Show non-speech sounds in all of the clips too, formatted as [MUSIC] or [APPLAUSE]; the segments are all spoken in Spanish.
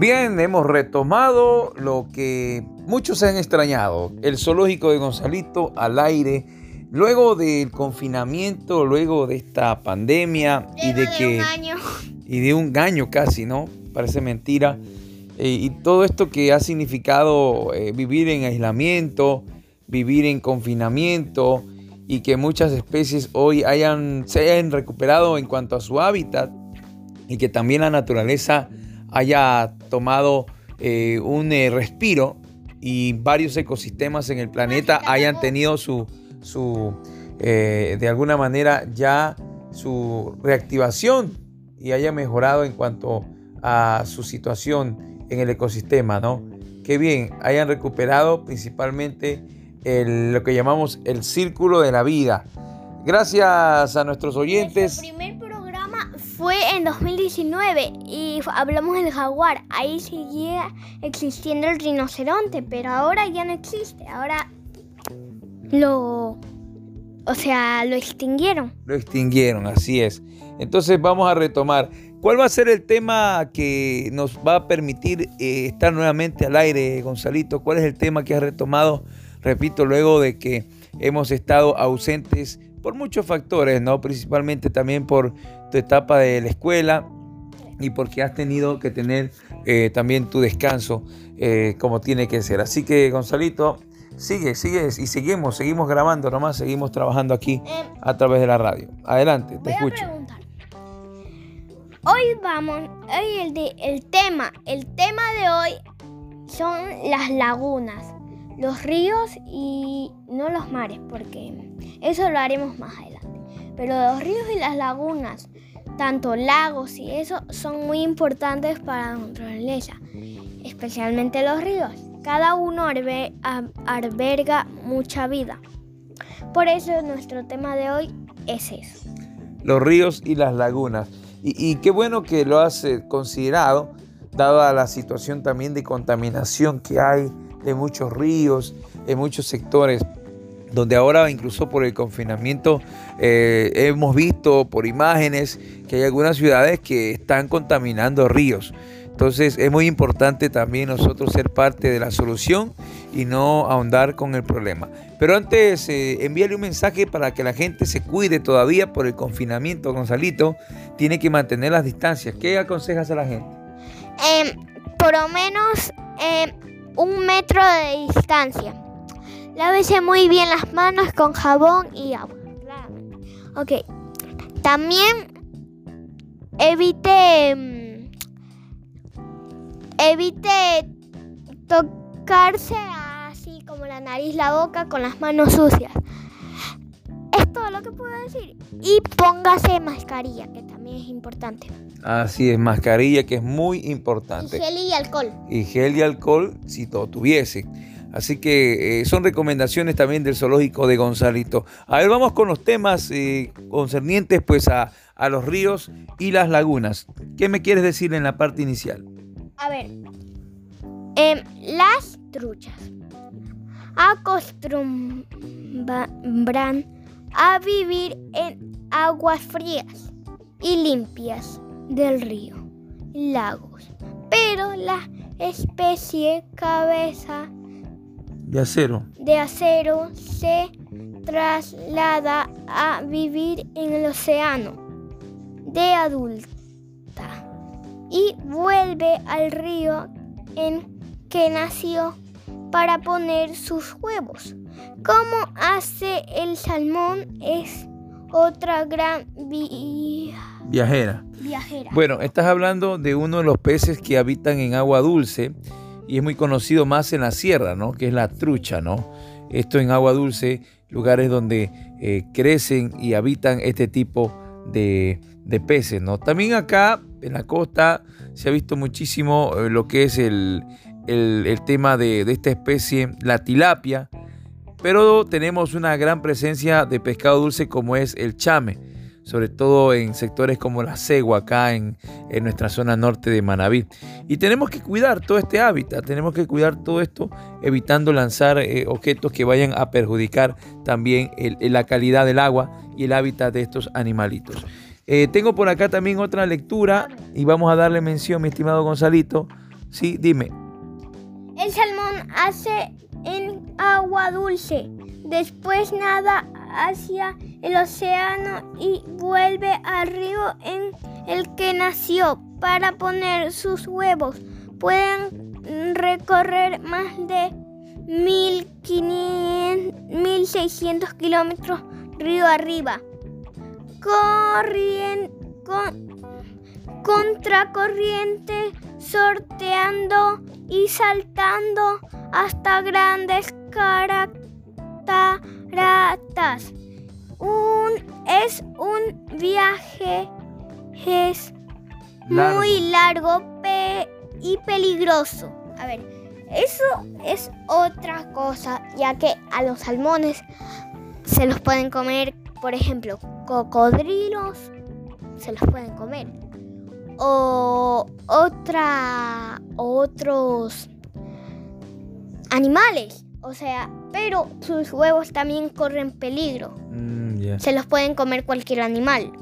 Bien, hemos retomado lo que muchos se han extrañado, el zoológico de Gonzalito al aire, luego del confinamiento, luego de esta pandemia y de, que... Un año. Y de un año casi, ¿no? Parece mentira. Eh, y todo esto que ha significado eh, vivir en aislamiento, vivir en confinamiento y que muchas especies hoy hayan, se hayan recuperado en cuanto a su hábitat y que también la naturaleza haya tomado eh, un eh, respiro y varios ecosistemas en el planeta hayan tenido su, su eh, de alguna manera ya su reactivación y haya mejorado en cuanto a su situación en el ecosistema, ¿no? Qué bien, hayan recuperado principalmente lo que llamamos el círculo de la vida. Gracias a nuestros oyentes fue en 2019 y hablamos del jaguar. Ahí seguía existiendo el rinoceronte, pero ahora ya no existe. Ahora lo... O sea, lo extinguieron. Lo extinguieron, así es. Entonces vamos a retomar. ¿Cuál va a ser el tema que nos va a permitir eh, estar nuevamente al aire, Gonzalito? ¿Cuál es el tema que has retomado? Repito, luego de que hemos estado ausentes por muchos factores, ¿no? Principalmente también por tu etapa de la escuela y porque has tenido que tener eh, también tu descanso eh, como tiene que ser. Así que Gonzalito, sigue, sigue y seguimos, seguimos grabando nomás, seguimos trabajando aquí eh, a través de la radio. Adelante, te escucho. Hoy vamos, hoy el, de, el tema, el tema de hoy son las lagunas, los ríos y no los mares, porque eso lo haremos más adelante. Pero los ríos y las lagunas, tanto lagos y eso, son muy importantes para la naturaleza, especialmente los ríos. Cada uno alberga mucha vida. Por eso nuestro tema de hoy es eso. Los ríos y las lagunas. Y, qué bueno que lo has eh, considerado, dada la situación también de contaminación que hay de muchos ríos, en muchos sectores donde ahora incluso por el confinamiento eh, hemos visto por imágenes que hay algunas ciudades que están contaminando ríos. Entonces es muy importante también nosotros ser parte de la solución y no ahondar con el problema. Pero antes, eh, envíale un mensaje para que la gente se cuide todavía por el confinamiento, Gonzalito. Tiene que mantener las distancias. ¿Qué aconsejas a la gente? Em, por lo menos em, un metro de distancia. Lávese muy bien las manos con jabón y agua. Ok. También evite mm, evite tocarse así como la nariz, la boca con las manos sucias. Es todo lo que puedo decir. Y póngase mascarilla, que también es importante. Así es, mascarilla que es muy importante. Y gel y alcohol. Y gel y alcohol si todo tuviese. Así que eh, son recomendaciones también del zoológico de Gonzalito. A ver, vamos con los temas eh, concernientes pues a, los ríos y las lagunas. ¿Qué me quieres decir en la parte inicial? A ver, em, las truchas acostumbran a vivir en aguas frías y limpias del río, lagos, pero la especie cabeza de acero. De acero se traslada a vivir en el océano de adulta y vuelve al río en que nació para poner sus huevos. Como hace el salmón es otra gran viajera. viajera. Bueno, estás hablando de uno de los peces que habitan en agua dulce y es muy conocido más en la sierra, ¿no? Que es la trucha, ¿no? Esto en agua dulce, lugares donde eh, crecen y habitan este tipo de, peces, ¿no? También acá en la costa se ha visto muchísimo eh, lo que es el, tema de, de esta especie, la tilapia, pero tenemos una gran presencia de pescado dulce como es el chame sobre todo en sectores como la Cegua, acá en, nuestra zona norte de Manabí. Y tenemos que cuidar todo este hábitat, tenemos que cuidar todo esto, evitando lanzar eh, objetos que vayan a perjudicar también la calidad del agua y el hábitat de estos animalitos. Eh, tengo por acá también otra lectura y vamos a darle mención, mi estimado Gonzalito, Sí, dime. El salmón hace en agua dulce, después nada hacia el océano y vuelve al río en el que nació para poner sus huevos. Pueden recorrer más de 1.600 kilómetros río arriba. Corriente, con, contracorriente, sorteando y saltando hasta grandes cataratas. Un, es un viaje es muy largo y peligroso. A ver, eso es otra cosa, ya que a los salmones se los pueden comer, por ejemplo, cocodrilos, se los pueden comer. O otra, otros animales, o sea, pero sus huevos también corren peligro. Mm, se los pueden comer cualquier animal,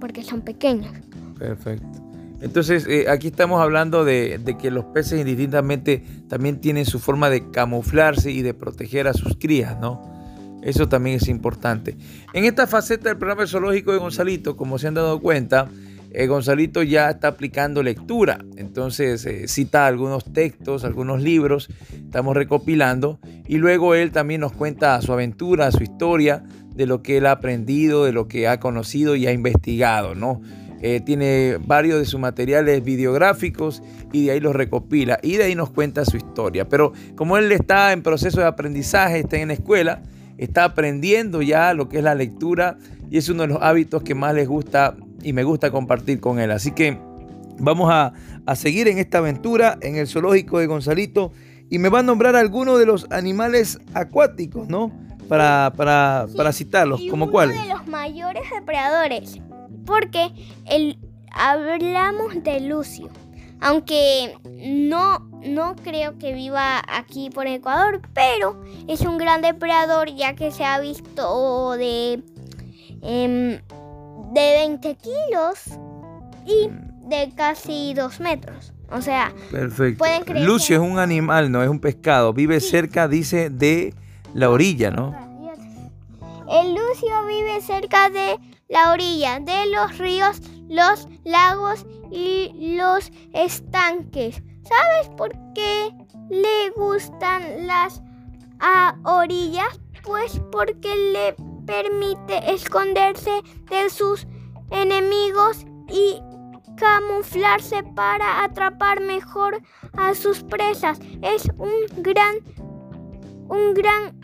porque son pequeños. Perfecto. Entonces, eh, aquí estamos hablando de, que los peces indistintamente también tienen su forma de camuflarse y de proteger a sus crías, ¿no? Eso también es importante. En esta faceta del programa zoológico de Gonzalito, como se han dado cuenta, eh, Gonzalito ya está aplicando lectura. Entonces eh, cita algunos textos, algunos libros, estamos recopilando. Y luego él también nos cuenta su aventura, su historia, de lo que él ha aprendido, de lo que ha conocido y ha investigado, ¿no? Eh, tiene varios de sus materiales videográficos y de ahí los recopila y de ahí nos cuenta su historia. Pero como él está en proceso de aprendizaje, está en la escuela, está aprendiendo ya lo que es la lectura y es uno de los hábitos que más les gusta y me gusta compartir con él. Así que vamos a, seguir en esta aventura en el zoológico de Gonzalito y me va a nombrar algunos de los animales acuáticos, ¿no? Para, para, para citarlos, como cuáles. Uno de los mayores depredadores porque el, hablamos de Lucio, aunque no, no creo que viva aquí por Ecuador, pero es un gran depredador ya que se ha visto de, em, de 20 kilos y de casi 2 metros. O sea, Perfecto. Lucio es un animal, no es un pescado. Vive cerca, dice, de la orilla, ¿no? El Lucio vive cerca de la orilla de los ríos, los lagos y los estanques. ¿Sabes por qué le gustan las a orillas? Pues porque le permite esconderse de sus enemigos y camuflarse para atrapar mejor a sus presas. Es un gran un gran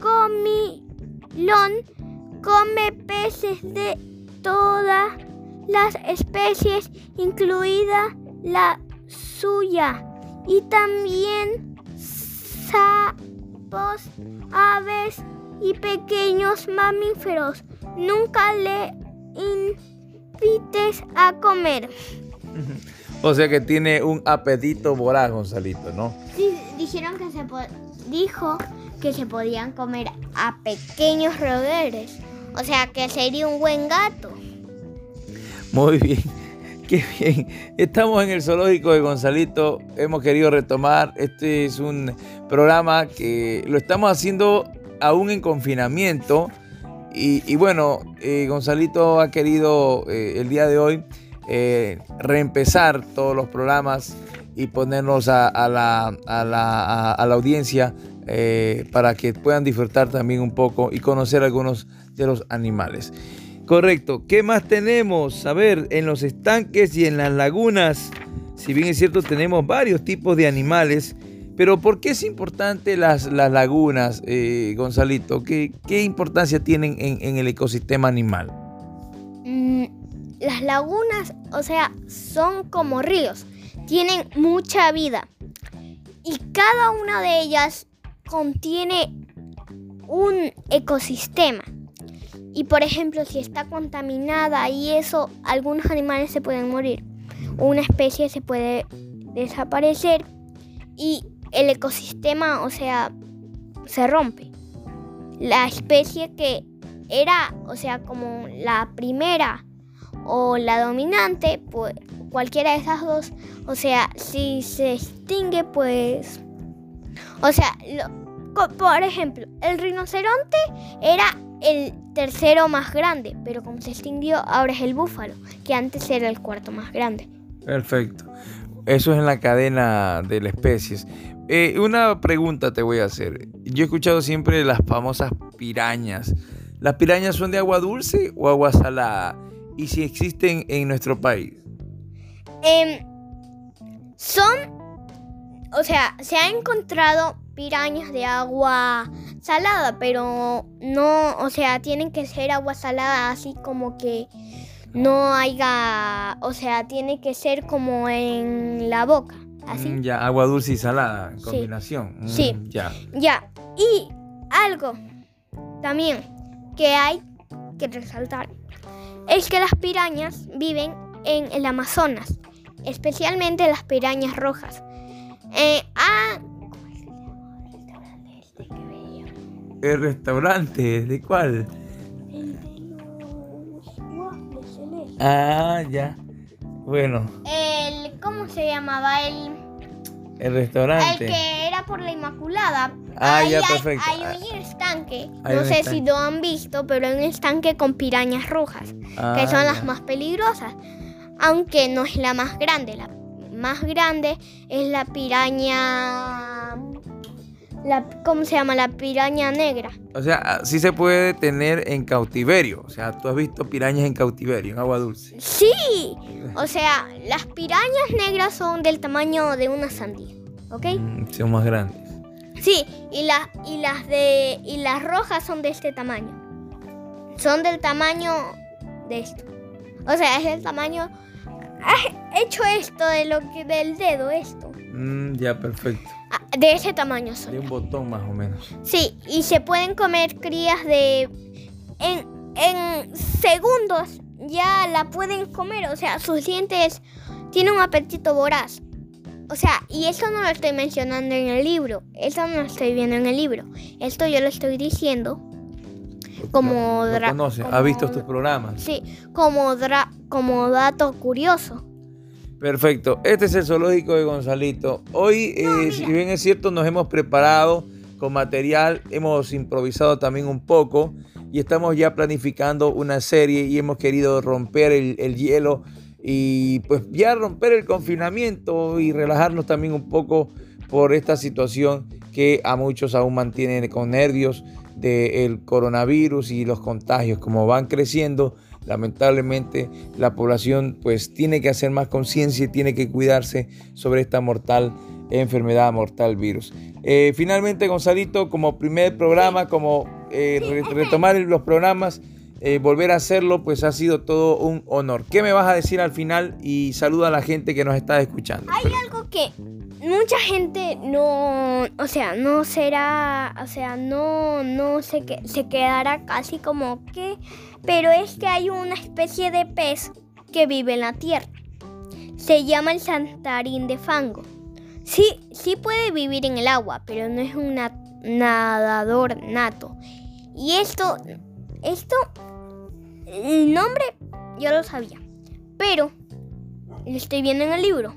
comilón come peces de todas las especies, incluida la suya, y también sapos, aves y pequeños mamíferos. Nunca le invites a comer. [LAUGHS] O sea que tiene un apetito voraz, Gonzalito, ¿no? Sí, dijeron que se dijo que se podían comer a pequeños roedores. O sea que sería un buen gato. Muy bien. [LAUGHS] Qué bien. Estamos en el zoológico de Gonzalito. Hemos querido retomar. Este es un programa que lo estamos haciendo aún en confinamiento. Y, bueno, eh, Gonzalito ha querido eh, el día de hoy eh, reempezar todos los programas y ponernos a, la, a, la, a la, audiencia para que puedan disfrutar también un poco y conocer algunos de los animales. Correcto. ¿Qué más tenemos? A ver, en los estanques y en las lagunas, si bien es cierto, tenemos varios tipos de animales, pero ¿por qué es importante las, las lagunas, eh, Gonzalito? ¿Qué, ¿Qué, importancia tienen en, el ecosistema animal? Mm, las lagunas, o sea, son como ríos, tienen mucha vida y cada una de ellas contiene un ecosistema. Y por ejemplo, si está contaminada y eso, algunos animales se pueden morir. Una especie se puede desaparecer y el ecosistema, o sea, se rompe. La especie que era, o sea, como la primera o la dominante, pues cualquiera de esas dos, o sea, si se extingue, pues, o sea, por ejemplo, el rinoceronte era el tercero más grande, pero como se extinguió, ahora es el búfalo, que antes era el cuarto más grande. Perfecto. Eso es en la cadena de las especies. Eh, una pregunta te voy a hacer. Yo he escuchado siempre las famosas pirañas. ¿Las pirañas son de agua dulce o agua salada? Y si existen en nuestro país. Em, son, o sea, se ha encontrado pirañas de agua salada, pero no, o sea, tienen que ser agua salada así como que no haya, o sea, tiene que ser como en la boca, así. Mm, ya, agua dulce y salada, en combinación. Mm, sí. Ya. Ya. Y algo también que hay que resaltar es que las pirañas viven en el Amazonas, especialmente las pirañas rojas. Eh, ah, ¿El restaurante? ¿De cuál? Ah, ya. Bueno. El, ¿cómo se llamaba? El, el restaurante. El que era por la Inmaculada. Ah, ya, perfecto. Hay, un estanque. no sé si lo han visto, pero hay un estanque con pirañas rojas, que ah, son las más peligrosas. Aunque no es la más grande. La más grande es la piraña la, ¿cómo se llama? La piraña negra. O sea, sí se puede tener en cautiverio. O sea, tú has visto pirañas en cautiverio, en agua dulce. Sí. O sea, las pirañas negras son del tamaño de una sandía, ¿ok? Mm, son más grandes. Sí, y, las y las de y las rojas son de este tamaño. Son del tamaño de esto. O sea, es del tamaño he hecho esto de lo que del dedo esto. Mm, ya, perfecto. De ese tamaño son. De un botón más o menos. Sí, y se pueden comer crías de... En, en segundos ya la pueden comer, o sea, sus dientes tienen un apetito voraz. O sea, y eso no lo estoy mencionando en el libro, eso no lo estoy viendo en el libro. Esto yo lo estoy diciendo como, ha visto tus programas. Sí, como, como dato curioso. Perfecto. Este es el zoológico de Gonzalito. Hoy, eh, si bien es cierto, nos hemos preparado con material, hemos improvisado también un poco y estamos ya planificando una serie y hemos querido romper el, hielo y pues ya romper el confinamiento y relajarnos también un poco por esta situación que a muchos aún mantienen con nervios del coronavirus y los contagios como van creciendo lamentablemente la población pues tiene que hacer más conciencia y tiene que cuidarse sobre esta mortal enfermedad, mortal virus. Eh, finalmente, Gonzalito, como primer programa, como eh, retomar los programas, eh, volver a hacerlo, pues ha sido todo un honor. ¿Qué me vas a decir al final? Y saluda a la gente que nos está escuchando. Hay algo que mucha gente no, o sea, no será, o sea, no, no se, se quedará casi como que pero es que hay una especie de pez que vive en la tierra. Se llama el santarín de fango. Sí, sí puede vivir en el agua, pero no es un nadador nato. Y esto, esto, el nombre yo lo sabía, pero lo estoy viendo en el libro.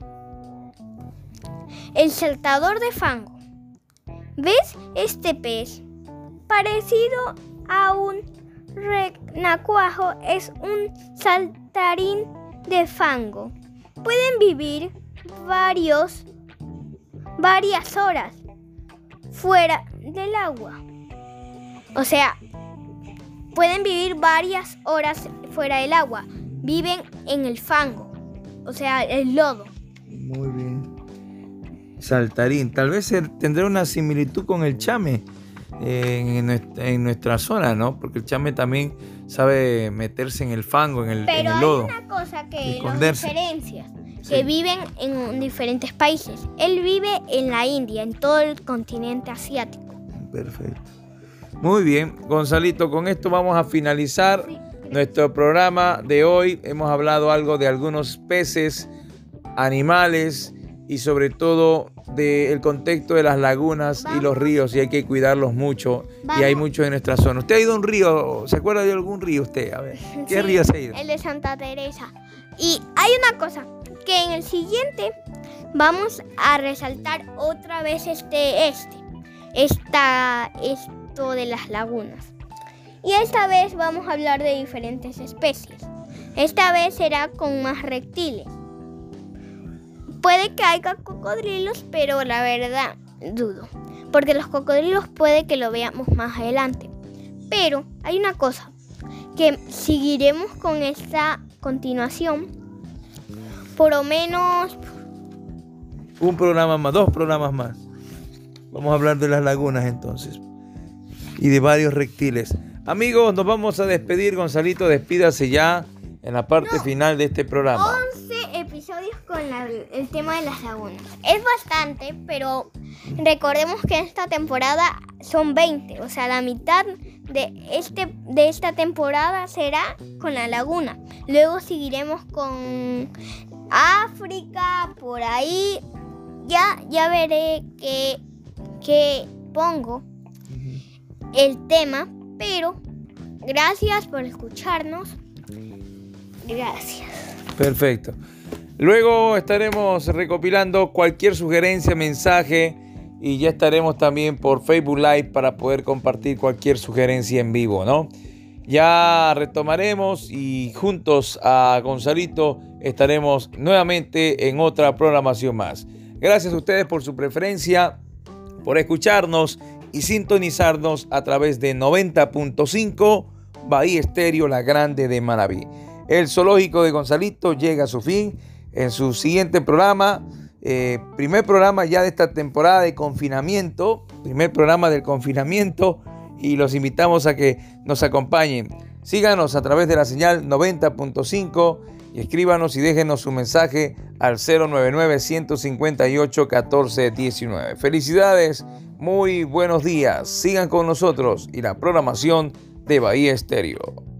El saltador de fango. ¿Ves este pez? Parecido a un renacuajo es un saltarín de fango. Pueden vivir varios, varias horas fuera del agua. O sea, pueden vivir varias horas fuera del agua. Viven en el fango, o sea, el lodo. Saltarín, tal vez tendrá una similitud con el chame en, nuestra, zona, ¿no? Porque el chame también sabe meterse en el fango, en el, Pero lodo. Hay una cosa que los diferencia, que viven en diferentes países. Él vive en la India, en todo el continente asiático. Perfecto. Muy bien, Gonzalito, con esto vamos a finalizar nuestro programa de hoy. Hemos hablado algo de algunos peces, animales y sobre todo del contexto de las lagunas y los ríos y hay que cuidarlos mucho. Y hay muchos en nuestra zona. ¿Usted ha ido a un río? ¿Se acuerda de algún río usted? A ver, [LAUGHS] ¿qué río se ha ido? El de Santa Teresa. Y hay una cosa, que en el siguiente vamos a resaltar otra vez este, este, esta, esto de las lagunas. Y esta vez vamos a hablar de diferentes especies. Esta vez será con más reptiles. Puede que haya cocodrilos, pero la verdad dudo. Porque los cocodrilos puede que lo veamos más adelante. Pero hay una cosa, que seguiremos con esta continuación. Por lo menos... Un programa más, dos programas más. Vamos a hablar de las lagunas entonces. Y de varios reptiles. Amigos, nos vamos a despedir. Gonzalito, despídase ya en la parte final de este programa. 11 episodios con el tema de las lagunas. Es bastante, pero recordemos que esta temporada son 20, o sea, la mitad de, este, de esta temporada será con la laguna. Luego seguiremos con África, por ahí. Ya, ya veré que, que pongo el tema, pero gracias por escucharnos. Gracias. Perfecto. Luego estaremos recopilando cualquier sugerencia, mensaje y ya estaremos también por Facebook Live para poder compartir cualquier sugerencia en vivo, ¿no? Ya retomaremos y juntos a Gonzalito estaremos nuevamente en otra programación más. Gracias a ustedes por su preferencia, por escucharnos y sintonizarnos a través de 90.5 Bahía Estéreo, la grande de Manaví. El zoológico de Gonzalito llega a su fin en su siguiente programa. Eh, primer programa ya de esta temporada de confinamiento, primer programa del confinamiento y los invitamos a que nos acompañen. Síganos a través de la señal 90.5 y escríbanos y déjenos su mensaje al 099-158-1419. Felicidades, muy buenos días, sigan con nosotros y la programación de Bahía Estéreo.